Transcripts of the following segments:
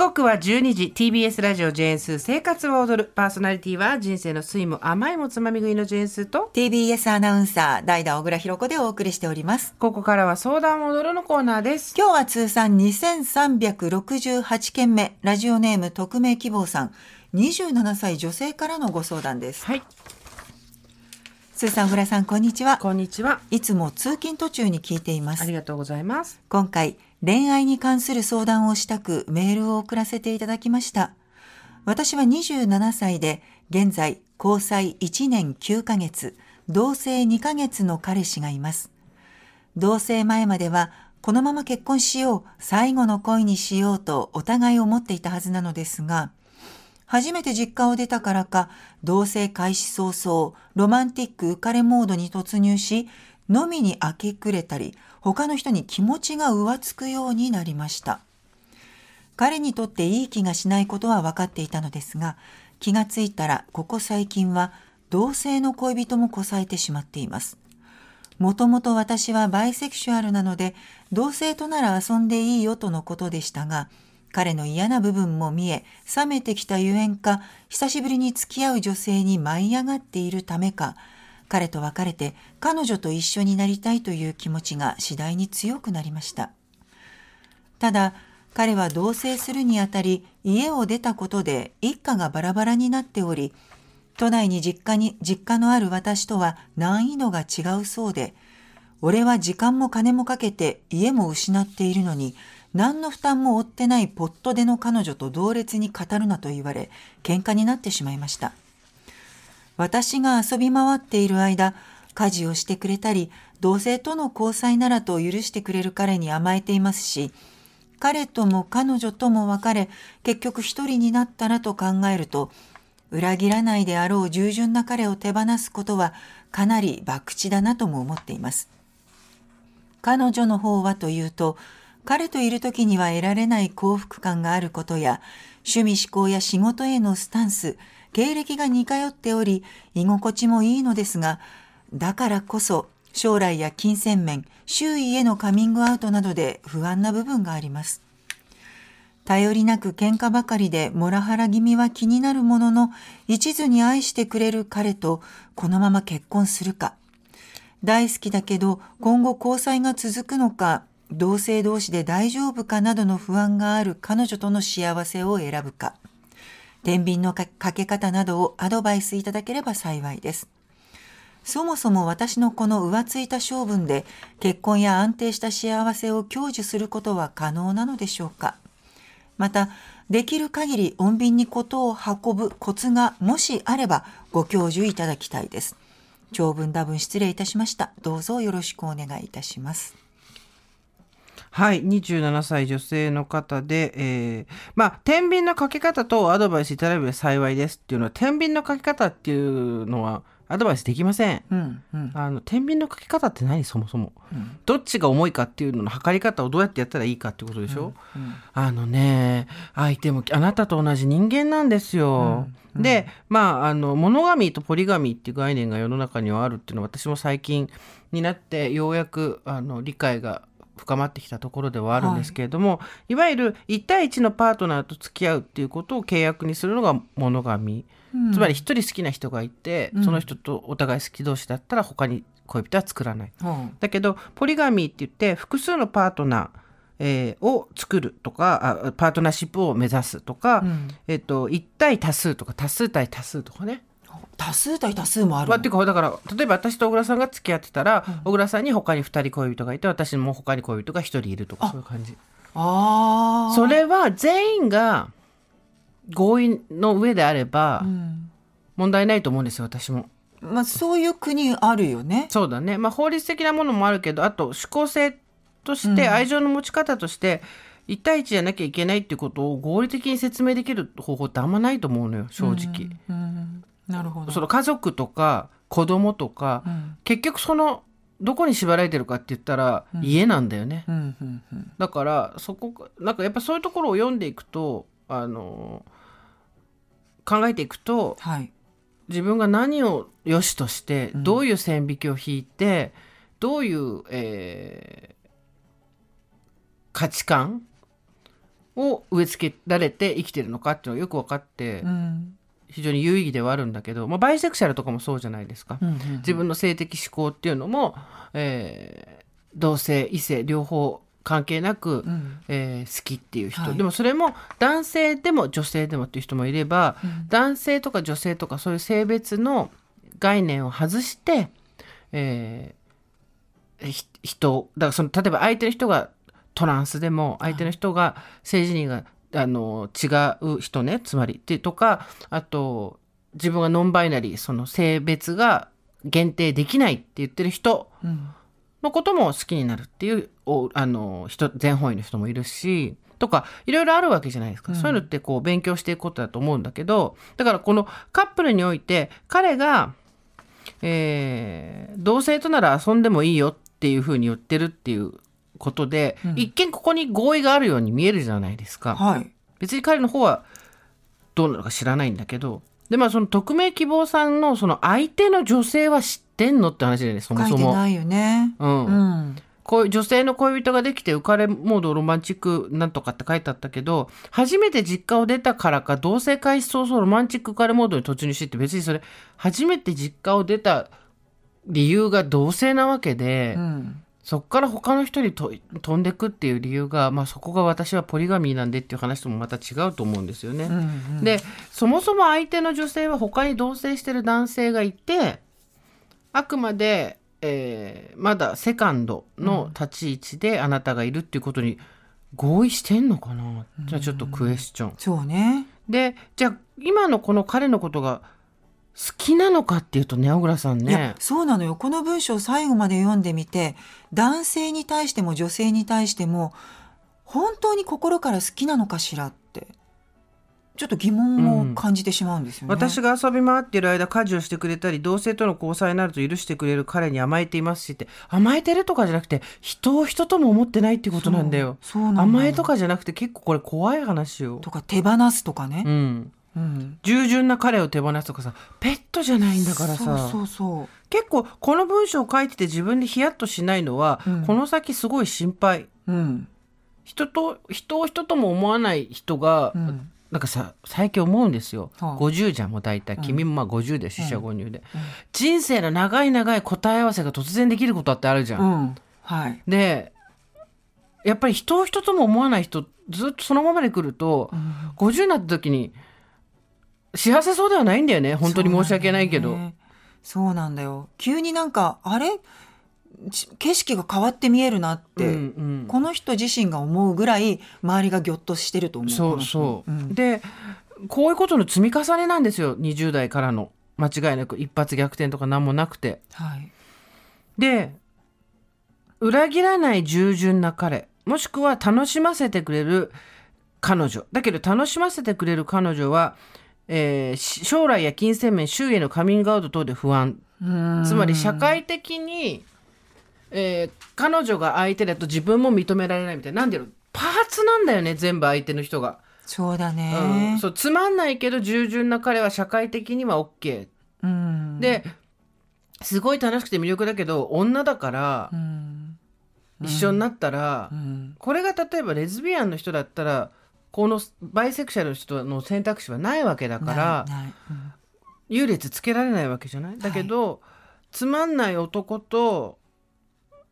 刻は12時 TBS ラジオジェーンスー生活は踊る。パーソナリティは人生の酸いも甘いもつまみ食いのジェーンスーと TBS アナウンサー代打小倉弘子でお送りしております。ここからは相談踊るのコーナーです。今日は通算2368件目ラジオネーム匿名希望さん。27歳女性からのご相談です。はいスーさん小倉さんこんにちは。こんにちは。いつも通勤途中に聞いています。ありがとうございます。今回恋愛に関する相談をしたくメールを送らせていただきました。私は27歳で現在交際1年9ヶ月同棲2ヶ月の彼氏がいます。同棲前まではこのまま結婚しよう最後の恋にしようとお互い思っていたはずなのですが初めて実家を出たからか同棲開始早々ロマンティック浮かれモードに突入し飲みに明け暮れたり他の人に気持ちが浮つくようになりました。彼にとっていい気がしないことは分かっていたのですが気がついたらここ最近は同性の恋人もこさえてしまっています。もともと私はバイセクシュアルなので同性となら遊んでいいよとのことでしたが彼の嫌な部分も見え冷めてきたゆえんか久しぶりに付き合う女性に舞い上がっているためか彼と別れて彼女と一緒になりたいという気持ちが次第に強くなりました。ただ彼は同棲するにあたり家を出たことで一家がバラバラになっており都内に実家に実家のある私とは難易度が違うそうで俺は時間も金もかけて家も失っているのに何の負担も負ってないポットでの彼女と同列に語るなと言われ喧嘩になってしまいました。私が遊び回っている間家事をしてくれたり同性との交際ならと許してくれる彼に甘えていますし彼とも彼女とも別れ結局一人になったらと考えると裏切らないであろう従順な彼を手放すことはかなり博打だなとも思っています。彼女の方はというと彼といる時には得られない幸福感があることや趣味思考や仕事へのスタンス経歴が似通っており居心地もいいのですがだからこそ将来や金銭面周囲へのカミングアウトなどで不安な部分があります。頼りなく喧嘩ばかりでモラハラ気味は気になるものの一途に愛してくれる彼とこのまま結婚するか。大好きだけど今後交際が続くのか同性同士で大丈夫かなどの不安がある彼女との幸せを選ぶか天秤のかけ方などをアドバイスいただければ幸いです。そもそも私のこの浮ついた性分で結婚や安定した幸せを享受することは可能なのでしょうかまた、できる限り穏便にことを運ぶコツがもしあればご教授いただきたいです。長文多文失礼いたしました。どうぞよろしくお願いいたします。はい27歳女性の方で、えー、まあ天秤のかけ方とアドバイスいただければ幸いですっていうのは天秤のかけ方っていうのはアドバイスできません、うんうん、あの天秤のかけ方って何そもそも、うん、どっちが重いかっていうのの測り方をどうやってやったらいいかってことでしょ、うんうん、あのね相手もあなたと同じ人間なんですよ、うんうん、でまああのモノガミーとポリガミーっていう概念が世の中にはあるっていうのは私も最近になってようやくあの理解が深まってきたところではあるんですけれども、はい、いわゆる1対1のパートナーと付き合うっていうことを契約にするのがモノガミ、うん、つまり1人好きな人がいて、うん、その人とお互い好き同士だったら他に恋人は作らない、うん、だけどポリガミーって言って複数のパートナーえー、を作るとかあパートナーシップを目指すとか、えーと、と1対多数とか多数対多数とかね多数対多数もある。まあ、っていうかだから例えば私と小倉さんが付き合ってたら、うん、小倉さんに他に2人恋人がいて私も他に恋人が1人いるとかそういう感じ。ああ。それは全員が合意の上であれば、問題ないと思うんですよ私も。まあ、そういう国あるよね。そうだね。まあ、法律的なものもあるけどあと思考性として愛情の持ち方として、うん、1対1じゃなきゃいけないっていうことを合理的に説明できる方法ってあんまないと思うのよ正直。うんうんなるほど。その家族とか子供とか、うん、結局そのどこに縛られてるかって言ったら、家なんだよね、だからそこなんかやっぱそういうところを読んでいくとあの考えていくと、はい、自分が何を良しとしてどういう線引きを引いて、どういう、えー、価値観を植え付けられて生きてるのかっていうのがよく分かって、うん非常に有意義ではあるんだけど、まあ、バイセクシャルとかもそうじゃないですか。うんうん自分の性的指向っていうのも、えー同性異性両方関係なく、うん。えー好きっていう人、はい。でもそれも男性でも女性でもっていう人もいれば、うん。男性とか女性とかそういう性別の概念を外して、えーひ人だからその例えば相手の人がトランスでも相手の人が性自認があの違う人ねつまり。ってとかあと自分がノンバイナリーその性別が限定できないって言ってる人うんのことも好きになるっていうおあの人全方位の人もいるしとかいろいろあるわけじゃないですか、うん。そういうのってこう勉強していくことだと思うんだけどだからこのカップルにおいて彼が、えー同性となら遊んでもいいよっていうふうに言ってるっていうことで、うん。一見ここに合意があるように見えるじゃないですか。はい。別に彼の方はどうなのか知らないんだけどでまあその匿名希望さんのその相手の女性は知ってんのって話だよねそもそも。書いてないよね。うん。うん。こういう女性の恋人ができて浮かれモードロマンチックなんとかって書いてあったけど初めて実家を出たからか同棲開始早々ロマンチック浮かれモードに突入してって別にそれ初めて実家を出た理由が同性なわけで、うんそこから他の人にと飛んでくっていう理由が、まあ、そこが私はポリガミーなんでっていう話ともまた違うと思うんですよね。うんうんでそもそも相手の女性は他に同棲してる男性がいてあくまで、えーまだセカンドの立ち位置であなたがいるっていうことに合意してんのかな、じゃあちょっとクエスチョン。そうねでじゃあ今のこの彼のことが好きなのかっていうとね小倉さんいやねそうなのよこの文章を最後まで読んでみて男性に対しても女性に対しても本当に心から好きなのかしらってちょっと疑問を感じてしまうんですよね。私が遊び回っている間家事をしてくれたり同性との交際になると許してくれる彼に甘えていますしって甘えてるとかじゃなくて人を人とも思ってないっていうことなんだよ。そうそうなの甘えとかじゃなくて結構これ怖い話よ。とか手放すとかねう。ん。うん。従順な彼を手放すとかさペットじゃないんだからさ。そうそうそう。結構この文章を書いてて自分でヒヤッとしないのは、うん。この先すごい心配。うん。人と人を人とも思わない人が、うん。なんかさ最近思うんですよ、はい50じゃんもう大体。うん。君もまあ50で四捨五入で、うん。人生の長い長い答え合わせが突然できることってあるじゃん。はい。でやっぱり人を人とも思わない人ずっとそのままで来ると、うん。50になった時に幸せそうではないんだよね。本当に申し訳ないけど。そうなんだよ。んだよ急になんかあれ？ち景色が変わって見えるなって、うんうん。この人自身が思うぐらい周りがぎょっとしてると思う。そうそう、ん。でこういうことの積み重ねなんですよ。20代からの。間違いなく。一発逆転とか何もなくて。はい。で裏切らない従順な彼。もしくは楽しませてくれる彼女。だけど楽しませてくれる彼女は、えーし将来や金銭面周囲へのカミングアウト等で不安。うん。つまり社会的に、えー彼女が相手だと自分も認められないみたいな。なんでパーツなんだよね全部相手の人が。そうだうん。ね、そうつまんないけど従順な彼は社会的には OK うん、ですごい楽しくて魅力だけど女だからうん。一緒になったら、うん。これが例えばレズビアンの人だったらこのバイセクシャルの人の選択肢はないわけだからうん。優劣つけられないわけじゃない？だけど、つまんない男と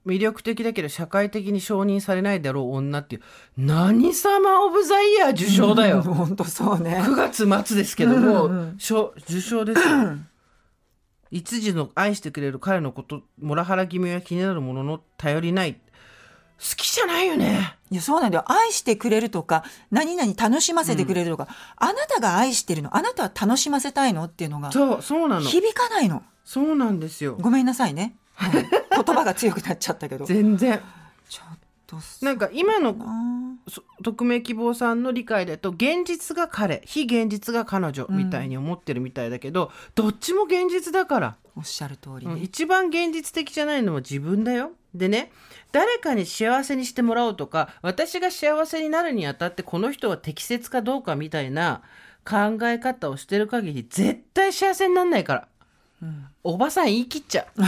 魅力的だけど社会的に承認されないだろう女っていう何様オブザイヤー受賞だよ。本当そうね。9月末ですけども、うんうん受賞ですよ。一時の愛してくれる彼のことモラハラ気味や気になるものの頼りない好きじゃないよね。いやそうなんだよ。愛してくれるとか何々楽しませてくれるとか、あなたが愛してるのあなたは楽しませたいのっていうのがそうそうなの。響かないの。そうなんですよ。ごめんなさいね、う ん言葉が強くなっちゃったけど。ちょ全然っとな。んか今の匿名希望さんの理解だと現実が彼。非現実が彼女みたいに思ってるみたいだけど、どっちも現実だからおっしゃる通りうんね、一番現実的じゃないのは自分だよ。でね誰かに幸せにしてもらおうとか私が幸せになるにあたってこの人は適切かどうかみたいな考え方をしてる限り絶対幸せになんないからうんおばさん言い切っちゃう。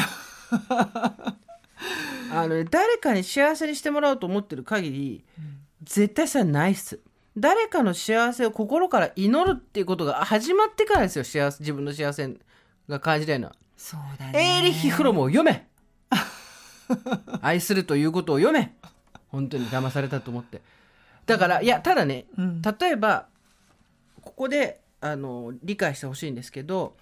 あのね誰かに幸せにしてもらおうと思ってる限り絶対さないっす。誰かの幸せを心から祈るっていうことが始まってからですよ幸せ自分の幸せが感じたいのはそうだね。エーリッヒ・フロムを読め。愛するということを読め。本当に騙されたと思って。だからいやただねうん。例えばここであの理解してほしいんですけど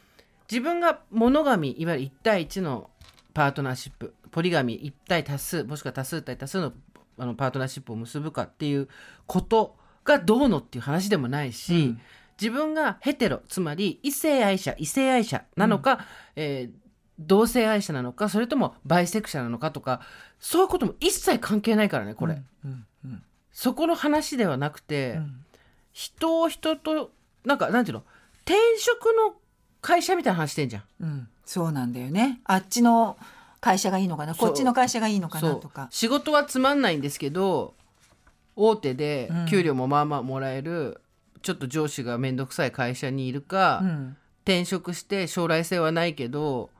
自分がモノガミいわゆる1対1のパートナーシップポリガミ1対多数もしくは多数対多数のあのパートナーシップを結ぶかっていうことがどうのっていう話でもないし、うん自分がヘテロつまり異性愛者異性愛者なのか、えー同性愛者なのかそれともバイセクシャルなのかとかそういうことも一切関係ないからねこれ、うんうんそこの話ではなくて、うん。人を人となんかなんていうの？転職の会社みたいな話してんじゃん。うん。そうなんだよね。あっちの会社がいいのかな？こっちの会社がいいのかな？とか。仕事はつまんないんですけど大手でうん。給料もまあまあもらえる、ちょっと上司が面倒くさい会社にいるか、うん転職して将来性はないけど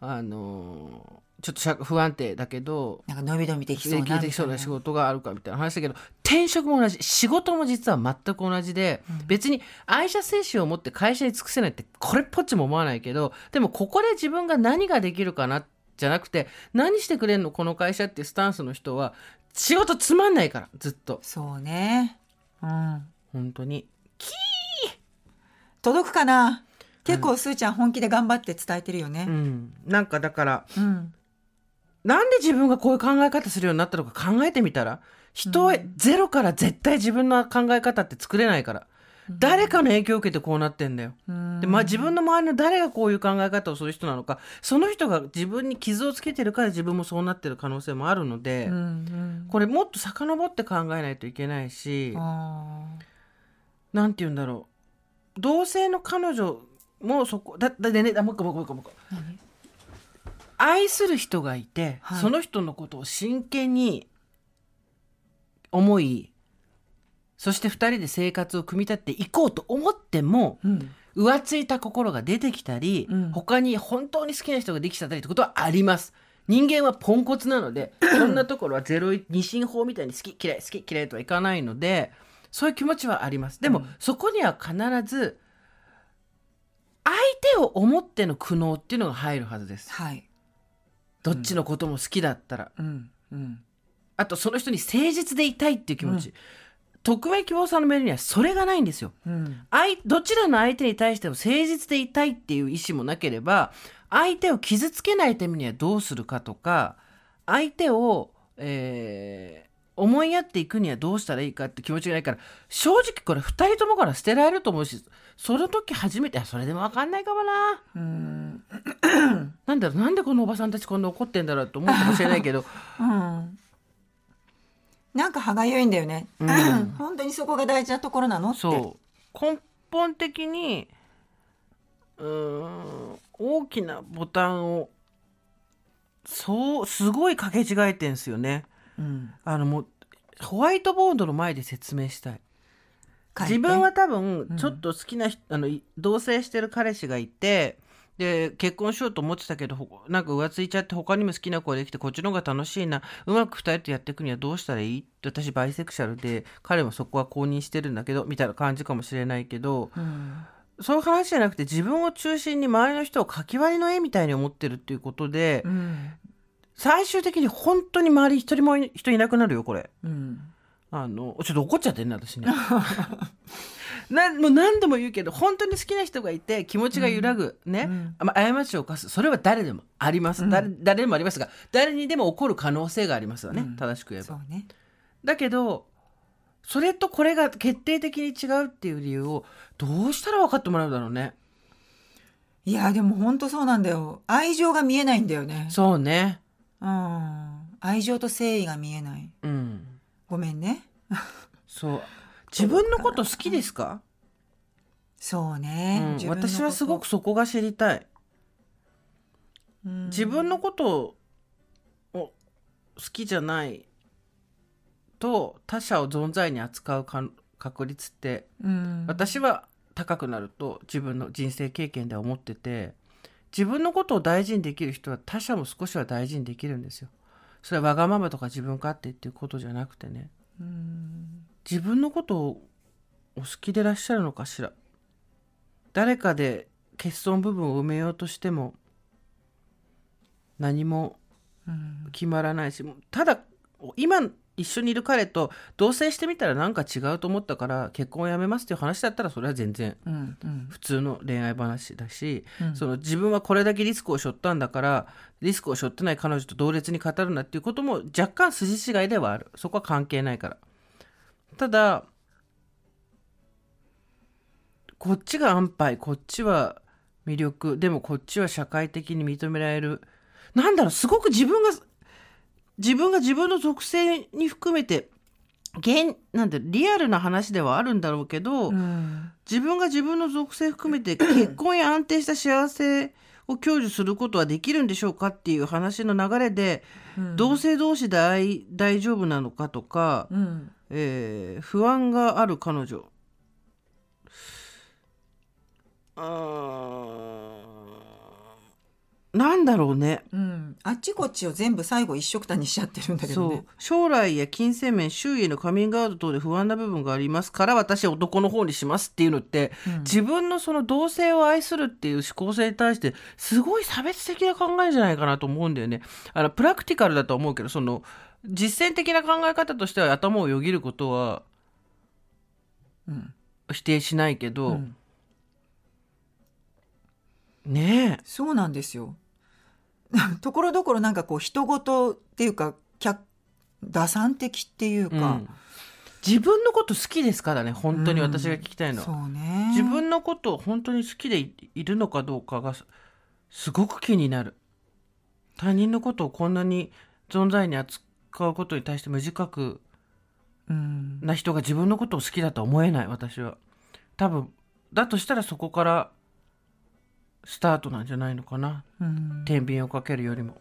あのーちょっと社不安定だけどなんか伸び伸びできそうなできそうな仕事があるかみたいな話だけど転職も同じ仕事も実は全く同じで、別に愛社精神を持って会社に尽くせないってこれっぽっちも思わないけどでもここで自分が何ができるかなじゃなくて何してくれんのこの会社っていうスタンスの人は仕事つまんないからずっと。そうね。うん。本当に届くかな？結構すーちゃん本気で頑張って伝えてるようねん。なんかだからうん。なんで自分がこういう考え方するようになったのか考えてみたら人はゼロから絶対自分の考え方って作れないから、誰かの影響を受けてこうなってんだよ。うん。でまあ、自分の周りの誰がこういう考え方をする人なのかその人が自分に傷をつけてるから自分もそうなってる可能性もあるので、うんうん。これもっと遡って考えないといけないしあなんて言うんだろう。同性の彼女もそこだだでねあもう一個もう一個もう一個愛する人がいて、はい。その人のことを真剣に思いそして2人で生活を組み立てていこうと思ってもうん。浮ついた心が出てきたり、うん。他に本当に好きな人ができちゃったりってことはあります。人間はポンコツなので そんなところはゼロ二進法みたいに好き嫌い好き嫌いとはいかないのでそういう気持ちはあります。でも、うん。そこには必ず相手を思っての苦悩っていうのが入るはずです。はい。どっちのことも好きだったら、うん。うん。あとその人に誠実でいたいっていう気持ち、匿名希望さんのメールにはそれがないんですよ。うん。相どちらの相手に対しても誠実でいたいっていう意思もなければ相手を傷つけないためにはどうするかとか相手を、えー思いやっていくにはどうしたらいいかって気持ちがないから正直これ2人ともから捨てられると思うしその時初めてあそれでも分かんないかもな。うん。なんだろうなんでこのおばさんたちこんな怒ってんだろうと思うかもしれないけど。うん。なんか歯がゆいんだよね、うん。本当にそこが大事なところなのそう。根本的にうーん大きなボタンをそうすごい掛け違えてんすよね。うん、あのもうホワイトボードの前で説明したい。自分は多分うん。ちょっと好きな人、あのい同棲してる彼氏がいてで結婚しようと思ってたけどほなんか浮ついちゃって他にも好きな子ができてこっちの方が楽しいな。うまく2人とやっていくにはどうしたらいい？って私バイセクシャルで彼もそこは公認してるんだけどみたいな感じかもしれないけどうん。そういう話じゃなくて自分を中心に周りの人をかき割りの絵みたいに思ってるっていうことでうん最終的に本当に周り一人もい人いなくなるよこれ。うん。あのちょっと怒っちゃってんね私ね。なもう何度も言うけど本当に好きな人がいて気持ちが揺らぐ、ね、うん。まあ過ちを犯す。それは誰でもあります、うん。誰誰でもありますが誰にでも起こる可能性がありますよね、うん。正しく言えば。ね。だけどそれとこれが決定的に違うっていう理由をどうしたら分かってもらうだろうね。いやでも本当そうなんだよ。愛情が見えないんだよね。そうねうん。愛情と誠意が見えない。うん。ごめんね。そう。自分のこと好きですか、そうね、うん。私はすごくそこが知りたい。うん。自分のことを好きじゃないと他者を存在に扱うか確率ってうん。私は高くなると自分の人生経験では思ってて自分のことを大事にできる人は他者も少しは大事にできるんですよ。それはわがままとか自分勝手っていうことじゃなくてね。うん自分のことをお好きでいらっしゃるのかしら。誰かで欠損部分を埋めようとしても何もうん。決まらないしもうただ今一緒にいる彼と同棲してみたらなんか違うと思ったから結婚をやめますっていう話だったらそれは全然普通の恋愛話だし、うん。その自分はこれだけリスクを背負ったんだからリスクを背負ってない彼女と同列に語るなっていうことも若干筋違いではある。そこは関係ないから。ただこっちが安牌こっちは魅力でもこっちは社会的に認められる。なんだろうすごく自分が自分が自分の属性に含めて現なんてリアルな話ではあるんだろうけど、うん。自分が自分の属性含めて 結婚や安定した幸せを享受することはできるんでしょうかっていう話の流れで、うん。同性同士で大大丈夫なのかとか、うん。えー不安がある彼女。あーなんだろうね。うん、あっちこっちを全部最後一緒くたにしちゃってるんだけどそう。ね。将来や金銭面周囲へのカミングアウト等で不安な部分がありますから私は男の方にしますっていうのって、うん。自分のその同性を愛するっていう思考性に対してすごい差別的な考えじゃないかなと思うんだよね。あのプラクティカルだと思うけどその実践的な考え方としては頭をよぎることはうん。否定しないけど、うん。ねえ。そうなんですよ。ところどころなんかこう人事っていうか客打算的っていうか、うん。自分のこと好きですからね本当に私が聞きたいのは。そうね。自分のことを本当に好きでいいるのかどうかがすすごく気になる。他人のことをこんなに存在に扱うことに対して無自覚うん。な人が自分のことを好きだとは思えない私は。多分だとしたらそこからスタートなんじゃないのかな、うん、天秤をかけるよりも。